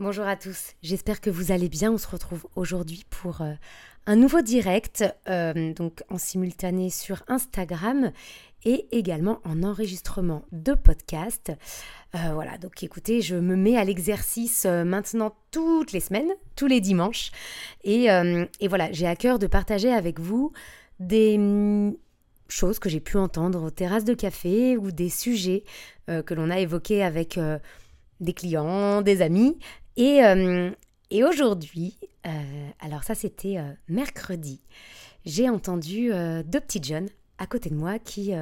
Bonjour à tous, j'espère que vous allez bien. On se retrouve aujourd'hui pour euh, un nouveau direct, euh, donc en simultané sur Instagram et également en enregistrement de podcast. Euh, voilà, donc écoutez, je me mets à l'exercice maintenant toutes les semaines, tous les dimanches. Et, et voilà, j'ai à cœur de partager avec vous des mm, choses que j'ai pu entendre aux terrasses de café ou des sujets que l'on a évoqués avec des clients, des amis, euh, et, aujourd'hui, euh, alors ça c'était euh, mercredi, j'ai entendu deux petites jeunes à côté de moi qui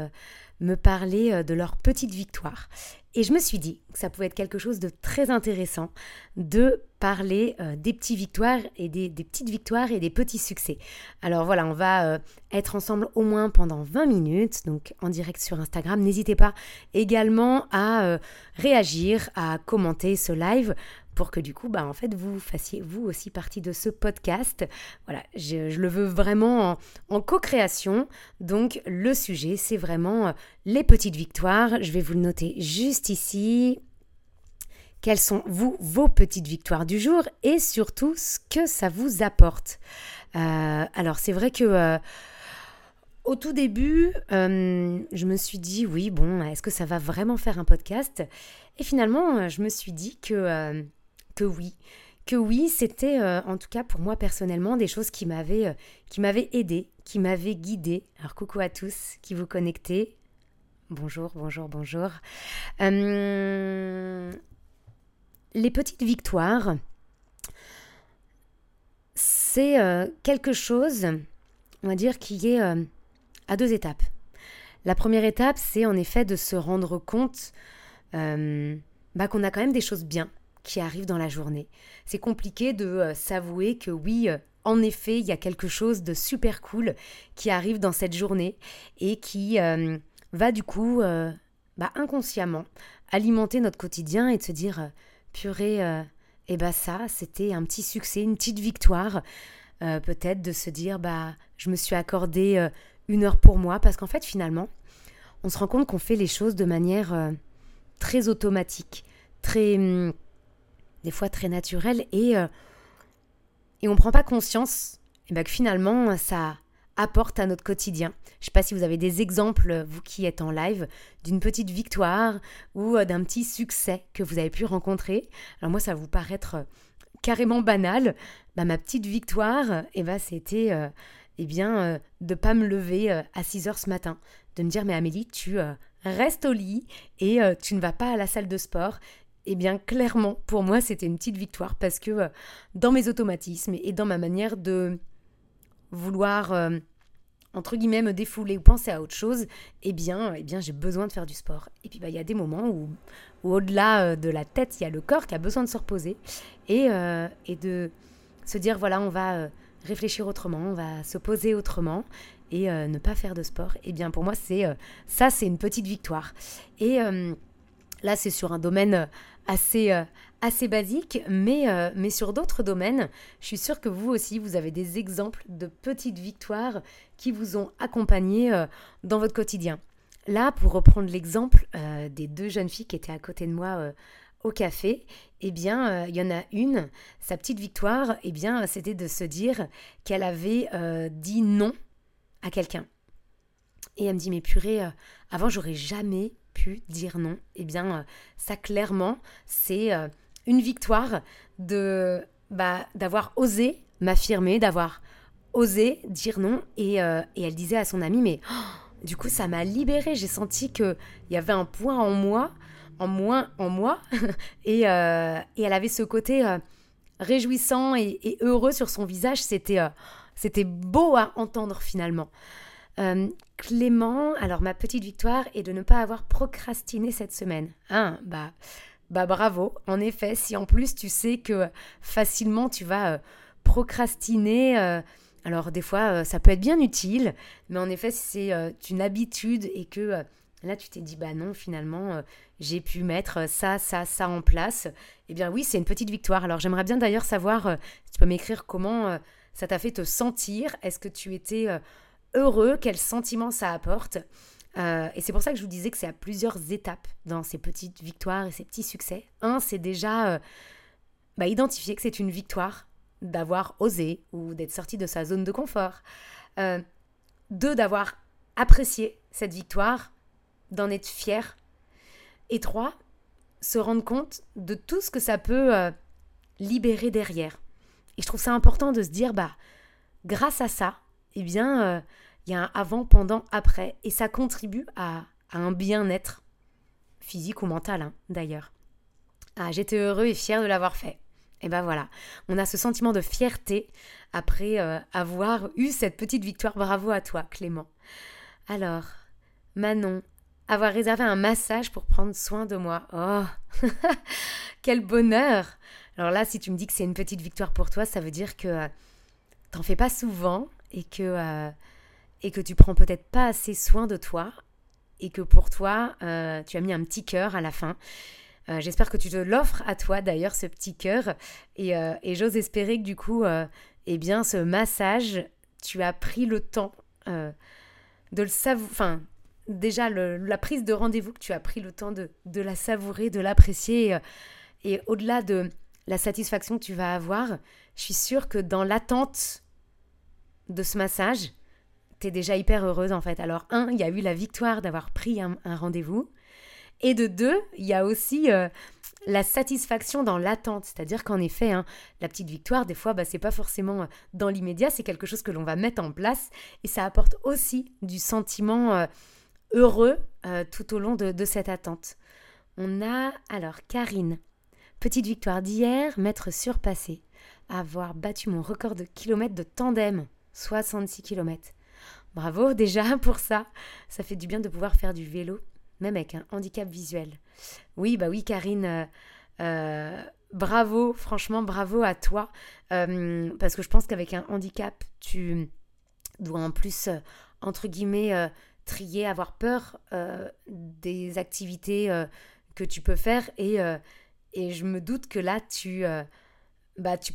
me parlaient de leur petite victoire. Et je me suis dit que ça pouvait être quelque chose de très intéressant de parler des petites victoires et des, petites victoires et des petits succès. Alors voilà, on va être ensemble au moins pendant 20 minutes, donc en direct sur Instagram. N'hésitez pas également à réagir, à commenter ce live pour que du coup, bah, en fait, vous fassiez vous aussi partie de ce podcast. Voilà, je, le veux vraiment en, co-création. Donc, le sujet, c'est vraiment euh, les petites victoires. Je vais vous le noter juste ici. Quelles sont, vous, vos petites victoires du jour et surtout ce que ça vous apporte? Euh, alors, c'est vrai que... Euh, au tout début, je me suis dit, oui, bon, est-ce que ça va vraiment faire un podcast? Et finalement, je me suis dit que que oui. Que oui, c'était euh, en tout cas pour moi personnellement des choses qui m'avaient euh, aidé, qui m'avaient guidé. Alors coucou à tous qui vous connectez. Bonjour, bonjour, bonjour. Euh, les petites victoires, c'est quelque chose, on va dire, qui est à deux étapes. La première étape, c'est en effet de se rendre compte bah, qu'on a quand même des choses bien, qui arrive dans la journée. C'est compliqué de euh, s'avouer que oui, euh, en effet, il y a quelque chose de super cool qui arrive dans cette journée et qui euh, va du coup, bah, inconsciemment, alimenter notre quotidien et de se dire, purée, et eh bah ça, c'était un petit succès, une petite victoire. Peut-être de se dire, bah, je me suis accordé une heure pour moi, parce qu'en fait, finalement, on se rend compte qu'on fait les choses de manière très automatique, très hum, des fois très naturel, et, euh, et on ne prend pas conscience et ben, que finalement ça apporte à notre quotidien. Je ne sais pas si vous avez des exemples, vous qui êtes en live, d'une petite victoire ou euh, d'un petit succès que vous avez pu rencontrer. Alors moi, ça va vous paraître euh, carrément banal. Bah, ma petite victoire, et ben, c'était eh bien, de pas me lever à 6 heures ce matin. De me dire, mais Amélie, tu restes au lit et tu ne vas pas à la salle de sport eh bien clairement, pour moi, c'était une petite victoire parce que euh, dans mes automatismes et dans ma manière de vouloir, euh, entre guillemets, me défouler ou penser à autre chose, eh bien, eh bien j'ai besoin de faire du sport. Et puis, bah, il y a des moments où, au-delà euh, de la tête, il y a le corps qui a besoin de se reposer et, et de se dire, voilà, on va réfléchir autrement, on va se poser autrement et ne pas faire de sport. Eh bien, pour moi, c'est ça, c'est une petite victoire. Et Là, c'est sur un domaine assez, euh, assez basique, mais, euh, mais sur d'autres domaines, je suis sûre que vous aussi, vous avez des exemples de petites victoires qui vous ont accompagné euh, dans votre quotidien. Là, pour reprendre l'exemple des deux jeunes filles qui étaient à côté de moi au café, eh bien, il y en a une, sa petite victoire, eh bien, c'était de se dire qu'elle avait dit non à quelqu'un. Et elle me dit, mais purée, avant, j'aurais jamais dire non, eh bien, euh, ça clairement, c'est euh, une victoire de bah, d'avoir osé m'affirmer, d'avoir osé dire non. Et, euh, et, elle disait à son amie, mais oh, du coup, ça m'a libérée. J'ai senti qu'il y avait un point en moi, en moins en moi. et, et, elle avait ce côté réjouissant et, et, heureux sur son visage. C'était c'était beau à entendre finalement. Euh, Clément, alors ma petite victoire est de ne pas avoir procrastiné cette semaine. Hein, bah, bah bravo. En effet, si en plus tu sais que facilement tu vas euh, procrastiner, euh, alors des fois ça peut être bien utile, mais en effet si c'est une habitude et que là tu t'es dit bah non finalement j'ai pu mettre ça, ça, ça en place, eh bien oui c'est une petite victoire. Alors j'aimerais bien d'ailleurs savoir, si tu peux m'écrire comment ça t'a fait te sentir, est-ce que tu étais heureux, quel sentiment ça apporte. Euh, et c'est pour ça que je vous disais que c'est à plusieurs étapes dans ces petites victoires et ces petits succès. Un, c'est déjà euh, bah, identifier que c'est une victoire d'avoir osé ou d'être sorti de sa zone de confort. Euh, deux, d'avoir apprécié cette victoire, d'en être fier. Et trois, se rendre compte de tout ce que ça peut libérer derrière. Et je trouve ça important de se dire, bah, grâce à ça, eh bien, euh, il y a un avant, pendant, après. Et ça contribue à, un bien-être physique ou mental, hein, d'ailleurs. Ah, j'étais heureux et fier de l'avoir fait. Et ben voilà, on a ce sentiment de fierté après euh, avoir eu cette petite victoire. Bravo à toi, Clément. Alors, Manon, avoir réservé un massage pour prendre soin de moi. Oh, quel bonheur Alors là, si tu me dis que c'est une petite victoire pour toi, ça veut dire que euh, t'en fais pas souvent et que, euh, et que tu prends peut-être pas assez soin de toi et que pour toi, tu as mis un petit cœur à la fin. Euh, j'espère que tu te l'offres à toi d'ailleurs, ce petit cœur. Et, euh, j'ose espérer que du coup, euh, eh bien, ce massage, tu as pris le temps de le savourer. Enfin, déjà, la prise de rendez-vous, que tu as pris le temps de, la savourer, de l'apprécier. et au-delà de la satisfaction que tu vas avoir, je suis sûre que dans l'attente de ce massage, tu es déjà hyper heureuse en fait. Alors, un, il y a eu la victoire d'avoir pris un rendez-vous. Et de deux, il y a aussi euh, la satisfaction dans l'attente. C'est-à-dire qu'en effet, hein, la petite victoire, des fois, bah, c'est pas forcément euh, dans l'immédiat, c'est quelque chose que l'on va mettre en place. Et ça apporte aussi du sentiment euh, heureux tout au long de, de cette attente. On a alors Karine. Petite victoire d'hier, m'être surpassée. Avoir battu mon record de kilomètres de tandem. 66 kilomètres. Bravo déjà pour ça. Ça fait du bien de pouvoir faire du vélo même avec un handicap visuel. Oui, bah oui, Karine, euh, euh, bravo, franchement, bravo à toi, euh, parce que je pense qu'avec un handicap, tu dois en plus, entre guillemets, trier, avoir peur des activités que tu peux faire, et, et je me doute que là, tu... bah, tu,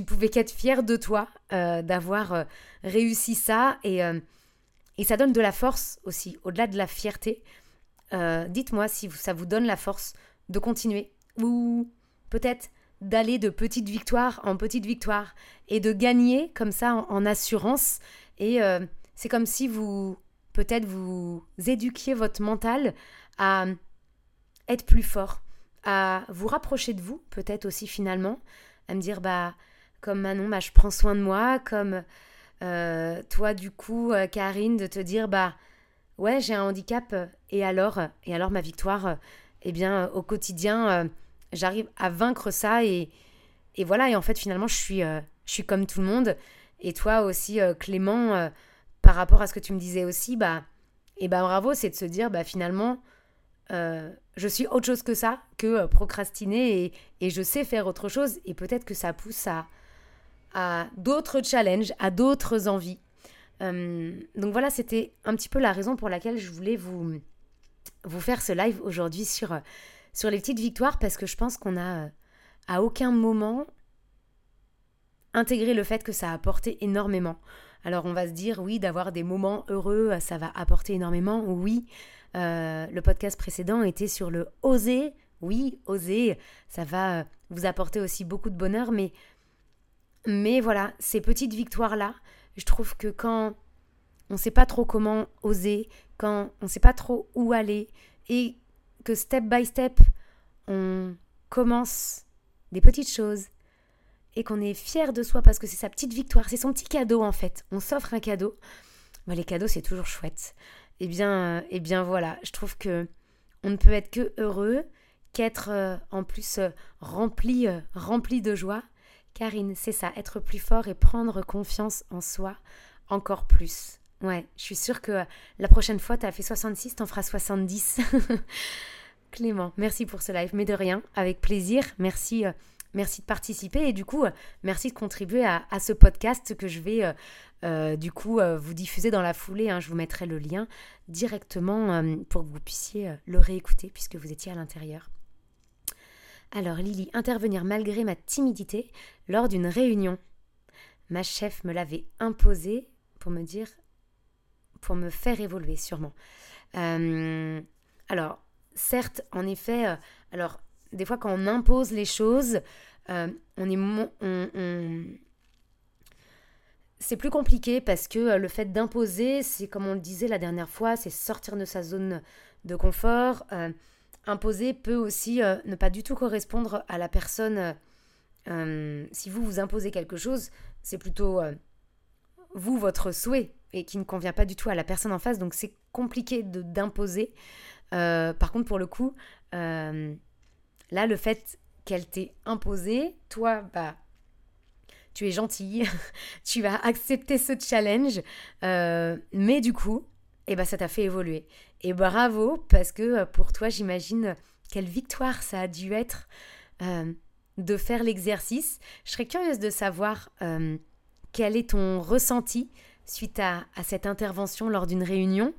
ne pouvais qu'être fière de toi d'avoir réussi ça et, et ça donne de la force aussi, au-delà de la fierté. Euh, dites-moi si ça vous donne la force de continuer ou peut-être d'aller de petite victoire en petite victoire et de gagner comme ça en, assurance. Et euh, c'est comme si vous, peut-être, vous éduquiez votre mental à être plus fort, à vous rapprocher de vous, peut-être aussi finalement, à me dire, bah, comme Manon, bah, je prends soin de moi, comme euh, toi, du coup, Karine, de te dire, bah, ouais, j'ai un handicap, euh, et alors euh, Et alors ma victoire, euh, eh bien, au quotidien, j'arrive à vaincre ça, et, et voilà, et en fait, finalement, je suis, je suis comme tout le monde. Et toi aussi, Clément, par rapport à ce que tu me disais aussi, bah, et eh bah bravo, c'est de se dire, bah finalement, je suis autre chose que ça, que procrastiner, et, je sais faire autre chose, et peut-être que ça pousse à, d'autres challenges, à d'autres envies. Euh, donc voilà, c'était un petit peu la raison pour laquelle je voulais vous, vous faire ce live aujourd'hui sur, euh, sur les petites victoires parce que je pense qu'on a euh, à aucun moment intégré le fait que ça a apporté énormément. Alors on va se dire oui, d'avoir des moments heureux, ça va apporter énormément. Oui, le podcast précédent était sur le oser. Oui, oser, ça va vous apporter aussi beaucoup de bonheur, mais, mais voilà, ces petites victoires-là, je trouve que quand on ne sait pas trop comment oser, quand on ne sait pas trop où aller, et que step by step, on commence des petites choses, et qu'on est fier de soi parce que c'est sa petite victoire, c'est son petit cadeau en fait. On s'offre un cadeau. les cadeaux, c'est toujours chouette. Eh bien, eh bien voilà, je trouve que on ne peut être que heureux, qu'être euh, en plus euh, rempli, euh, rempli de joie Karine, c'est ça, être plus fort et prendre confiance en soi encore plus. Ouais, je suis sûre que la prochaine fois, tu as fait 66, t'en feras 70. Clément, merci pour ce live, mais de rien, avec plaisir. Merci, merci de participer et du coup, euh, merci de contribuer à, ce podcast que je vais euh, du coup vous diffuser dans la foulée. Hein. Je vous mettrai le lien directement pour que vous puissiez le réécouter puisque vous étiez à l'intérieur. Alors Lily, intervenir malgré ma timidité lors d'une réunion. Ma chef me l'avait imposé pour me dire, pour me faire évoluer sûrement. Euh, alors, certes, en effet, euh, alors des fois quand on impose les choses, on est c'est plus compliqué parce que le fait d'imposer, c'est comme on le disait la dernière fois, c'est sortir de sa zone de confort. imposer peut aussi ne pas du tout correspondre à la personne. si vous vous imposez quelque chose, c'est plutôt vous, votre souhait, et qui ne convient pas du tout à la personne en face. Donc c'est compliqué d'imposer. Euh, par contre, pour le coup, euh, là, le fait qu'elle t'ait imposé, toi, bah, tu es gentille, tu vas accepter ce challenge, euh, mais du coup, eh ben, ça t'a fait évoluer. Et bravo, parce que pour toi, j'imagine quelle victoire ça a dû être de faire l'exercice. Je serais curieuse de savoir quel est ton ressenti suite à, cette intervention lors d'une réunion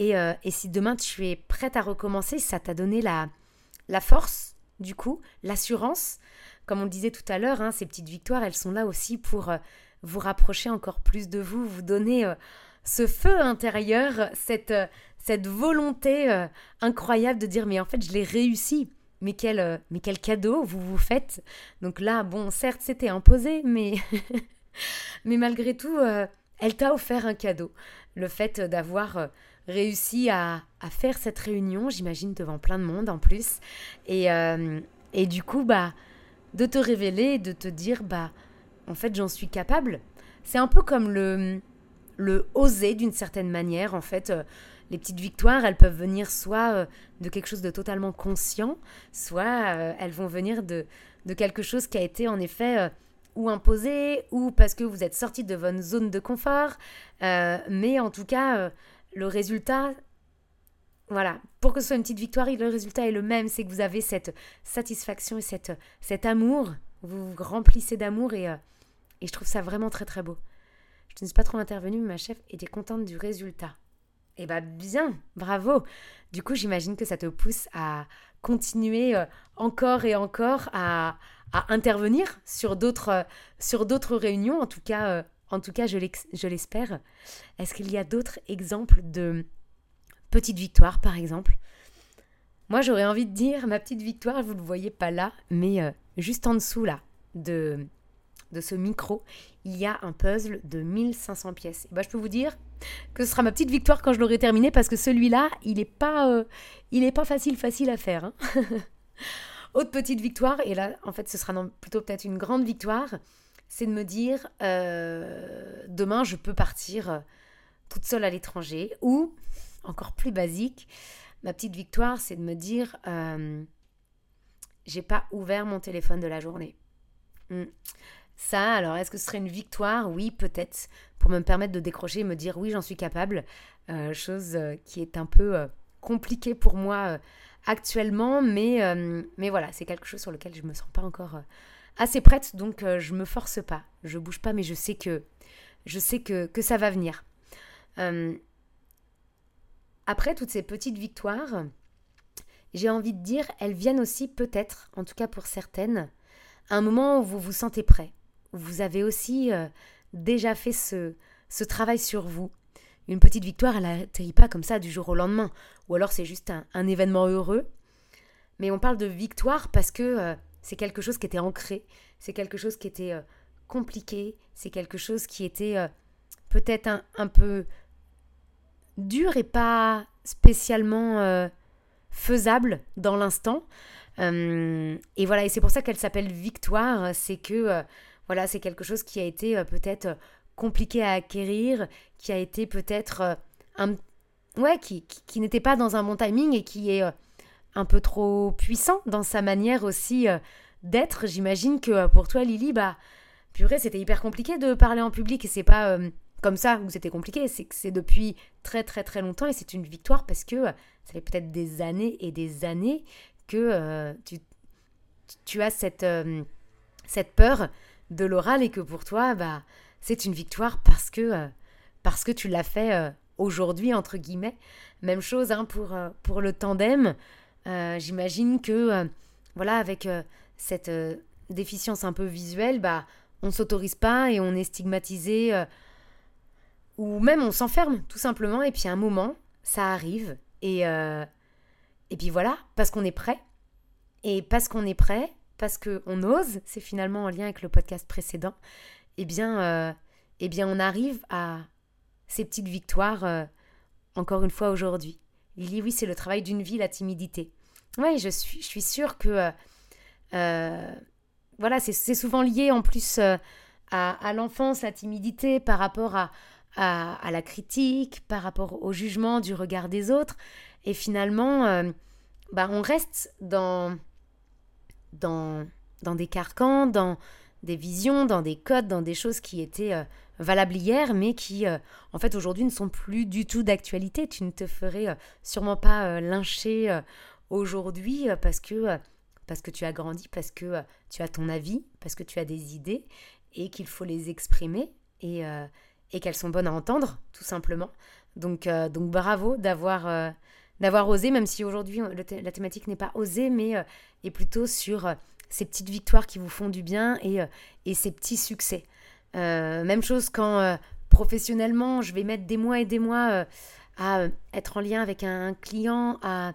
euh, et, si demain tu es prête à recommencer, ça t'a donné la, la force, du coup, l'assurance. Comme on le disait tout à l'heure, hein, ces petites victoires, elles sont là aussi pour euh, vous rapprocher encore plus de vous, vous donner euh, ce feu intérieur, cette, cette volonté incroyable de dire mais en fait je l'ai réussi. Mais quel, mais quel cadeau vous vous faites. Donc là, bon, certes, c'était imposé, mais Mais malgré tout, euh, elle t'a offert un cadeau. Le fait d'avoir euh, réussi à, faire cette réunion, j'imagine, devant plein de monde en plus. Et, euh, et du coup, bah, de te révéler, de te dire, bah, en fait, j'en suis capable. C'est un peu comme le, le oser d'une certaine manière. En fait, les petites victoires, elles peuvent venir soit de quelque chose de totalement conscient, soit elles vont venir de, de quelque chose qui a été en effet ou imposé, ou parce que vous êtes sorti de votre zone de confort. Euh, mais en tout cas, euh, le résultat, voilà, pour que ce soit une petite victoire, le résultat est le même, c'est que vous avez cette satisfaction et cette, cet amour, vous vous remplissez d'amour et, euh, et je trouve ça vraiment très très beau. Je ne suis pas trop intervenue, mais ma chef était contente du résultat. Eh bien bien, bravo. Du coup, j'imagine que ça te pousse à continuer encore et encore à, à intervenir sur d'autres sur d'autres réunions. En tout cas, euh, en tout cas, je l'espère. Est-ce qu'il y a d'autres exemples de petites victoires, par exemple? Moi, j'aurais envie de dire ma petite victoire. Vous ne le voyez pas là, mais euh, juste en dessous là de de ce micro, il y a un puzzle de 1500 pièces. Et bah, je peux vous dire que ce sera ma petite victoire quand je l'aurai terminé parce que celui-là, il n'est pas, euh, pas facile, facile à faire. Hein. Autre petite victoire, et là, en fait, ce sera plutôt peut-être une grande victoire, c'est de me dire, euh, demain, je peux partir euh, toute seule à l'étranger. Ou, encore plus basique, ma petite victoire, c'est de me dire, j'ai pas ouvert mon téléphone de la journée. Hmm. Ça, alors, est-ce que ce serait une victoire? Oui, peut-être, pour me permettre de décrocher et me dire, oui, j'en suis capable. chose qui est un peu compliquée pour moi actuellement, mais, euh, voilà, c'est quelque chose sur lequel je me sens pas encore euh, assez prête, donc euh, je me force pas, je bouge pas, mais je sais que ça va venir. après toutes ces petites victoires, j'ai envie de dire, elles viennent aussi peut-être, en tout cas pour certaines, à un moment où vous vous sentez prêt, vous avez aussi déjà fait ce, travail sur vous, une petite victoire, elle n'atterrit pas comme ça du jour au lendemain. Ou alors c'est juste un, événement heureux. Mais on parle de victoire parce que euh, c'est quelque chose qui était ancré, c'est quelque chose qui était euh, compliqué, c'est quelque chose qui était euh, peut-être un, peu dur et pas spécialement faisable dans l'instant. et voilà, et c'est pour ça qu'elle s'appelle victoire, c'est que voilà, c'est quelque chose qui a été peut-être compliqué à acquérir, qui a été peut-être euh, un ouais qui, qui, n'était pas dans un bon timing et qui est euh, un peu trop puissant dans sa manière aussi euh, d'être. J'imagine que pour toi Lily bah purée, c'était hyper compliqué de parler en public et c'est pas comme ça où c'était compliqué, c'est que c'est depuis très très très longtemps et c'est une victoire parce que ça fait peut-être des années et des années que tu, tu as cette, cette peur de l'oral et que pour toi, bah, c'est une victoire parce que, euh, parce que tu l'as fait euh, aujourd'hui, entre guillemets. Même chose hein, pour, euh, pour le tandem. J'imagine que, voilà, avec cette déficience un peu visuelle, bah, on s'autorise pas et on est stigmatisé ou même on s'enferme tout simplement et puis à un moment ça arrive et et puis voilà parce qu'on est prêt et parce qu'on est prêt parce qu'on ose, c'est finalement en lien avec le podcast précédent, eh bien, eh bien on arrive à ces petites victoires encore une fois aujourd'hui. Lily, oui, c'est le travail d'une vie, la timidité. Oui, je suis, je suis sûre que euh, euh, voilà, c'est souvent lié en plus euh, à, l'enfance, la timidité par rapport à, à, la critique, par rapport au jugement du regard des autres. Et finalement, bah, on reste dans, dans, dans des carcans, dans des visions, dans des codes, dans des choses qui étaient valables hier, mais qui, euh, en fait, aujourd'hui ne sont plus du tout d'actualité. Tu ne te ferais euh, sûrement pas euh, lyncher aujourd'hui parce que, parce que tu as grandi, parce que tu as ton avis, parce que tu as des idées et qu'il faut les exprimer et, et qu'elles sont bonnes à entendre, tout simplement. Donc, donc bravo d'avoir d'avoir osé, même si aujourd'hui la thématique n'est pas osée, mais est plutôt sur ces petites victoires qui vous font du bien et, et ces petits succès. Euh, même chose quand euh, professionnellement, je vais mettre des mois et des mois euh, à être en lien avec un client, à,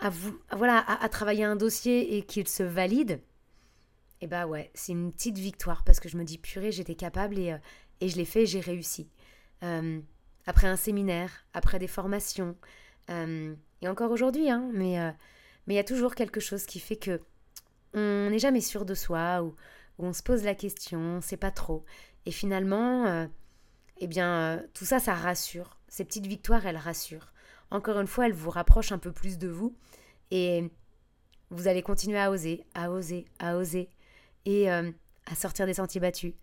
à, vous, voilà, à, travailler un dossier et qu'il se valide. Et eh bah ouais, c'est une petite victoire parce que je me dis purée, j'étais capable et, et je l'ai fait, j'ai réussi. après un séminaire, après des formations, et encore aujourd'hui, hein, mais mais il y a toujours quelque chose qui fait que on n'est jamais sûr de soi ou on se pose la question, on sait pas trop. Et finalement, euh, eh bien, euh, tout ça, ça rassure. Ces petites victoires, elles rassurent. Encore une fois, elles vous rapprochent un peu plus de vous. Et vous allez continuer à oser, à oser, à oser. Et euh, à sortir des sentiers battus.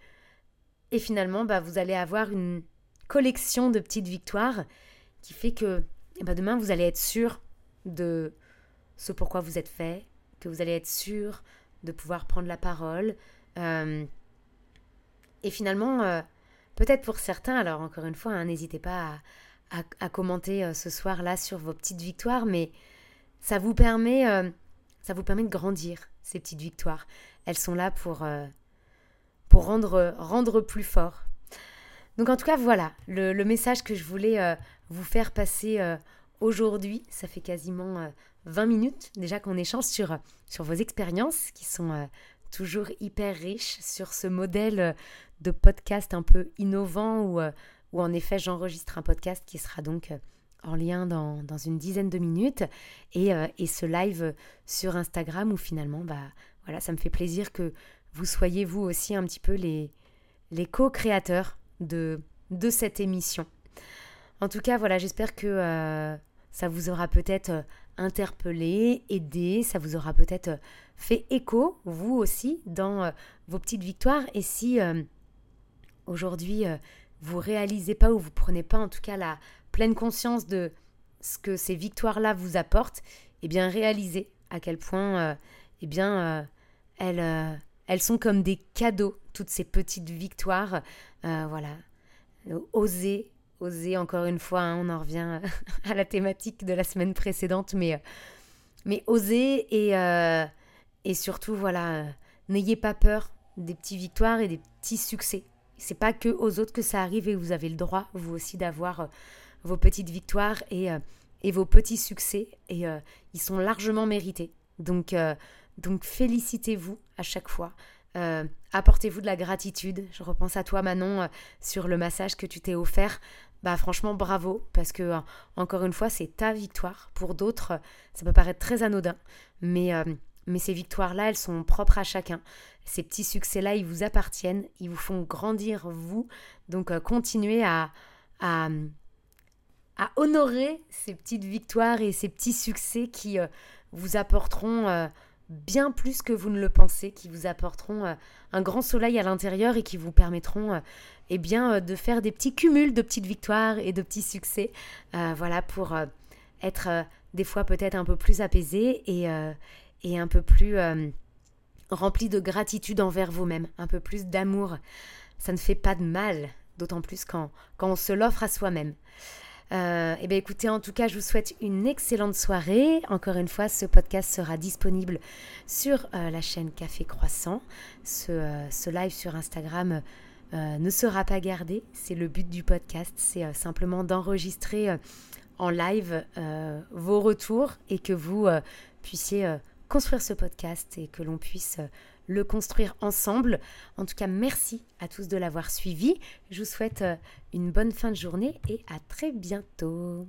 Et finalement, bah, vous allez avoir une collection de petites victoires qui fait que eh ben, demain, vous allez être sûr de ce pourquoi vous êtes fait, que vous allez être sûr de pouvoir prendre la parole, euh, et finalement, euh, peut-être pour certains, alors encore une fois, hein, n'hésitez pas à, commenter euh, ce soir-là sur vos petites victoires, mais ça vous permet, ça vous permet de grandir, ces petites victoires. Elles sont là pour, pour rendre, rendre plus fort. Donc en tout cas, voilà le message que je voulais vous faire passer aujourd'hui. Ça fait quasiment 20 minutes déjà qu'on échange sur, sur vos expériences qui sont toujours hyper riche sur ce modèle euh, de podcast un peu innovant où, euh, où en effet j'enregistre un podcast qui sera donc euh, en lien dans, dans une dizaine de minutes et, et, ce live sur Instagram où finalement bah voilà ça me fait plaisir que vous soyez vous aussi un petit peu les, les co-créateurs de, de cette émission. En tout cas voilà j'espère que ça vous aura peut-être interpellé, aidé, ça vous aura peut-être fait écho, vous aussi, dans euh, vos petites victoires. Et si euh, aujourd'hui euh, vous réalisez pas ou vous prenez pas en tout cas la pleine conscience de ce que ces victoires-là vous apportent, eh bien réalisez à quel point eh bien elles, elles sont comme des cadeaux, toutes ces petites victoires. voilà, oser, oser encore une fois, hein, on en revient à la thématique de la semaine précédente, mais, mais oser et et surtout, voilà, euh, n'ayez pas peur des petites victoires et des petits succès. C'est pas que aux autres que ça arrive et vous avez le droit, vous aussi, d'avoir euh, vos petites victoires et, euh, et, vos petits succès. Et ils sont largement mérités. Donc, donc félicitez-vous à chaque fois. Apportez-vous de la gratitude. Je repense à toi, Manon, sur le massage que tu t'es offert. Bah franchement bravo parce que encore une fois c'est ta victoire. Pour d'autres ça peut paraître très anodin, mais mais ces victoires-là, elles sont propres à chacun. Ces petits succès-là, ils vous appartiennent, ils vous font grandir vous. Donc euh, continuez à, à, à, honorer ces petites victoires et ces petits succès qui euh, vous apporteront euh, bien plus que vous ne le pensez, qui vous apporteront un grand soleil à l'intérieur et qui vous permettront eh bien, de faire des petits cumuls de petites victoires et de petits succès. voilà, pour être des fois peut-être un peu plus apaisé et et un peu plus euh, rempli de gratitude envers vous-même, un peu plus d'amour. Ça ne fait pas de mal, d'autant plus quand, quand on se l'offre à soi-même. Euh, et eh bien écoutez, en tout cas, je vous souhaite une excellente soirée. Encore une fois, ce podcast sera disponible sur euh, la chaîne Café Croissant. Ce, euh, ce live sur Instagram ne sera pas gardé. C'est le but du podcast, c'est simplement d'enregistrer en live vos retours et que vous puissiez construire ce podcast et que l'on puisse le construire ensemble. En tout cas, merci à tous de l'avoir suivi. Je vous souhaite une bonne fin de journée et à très bientôt.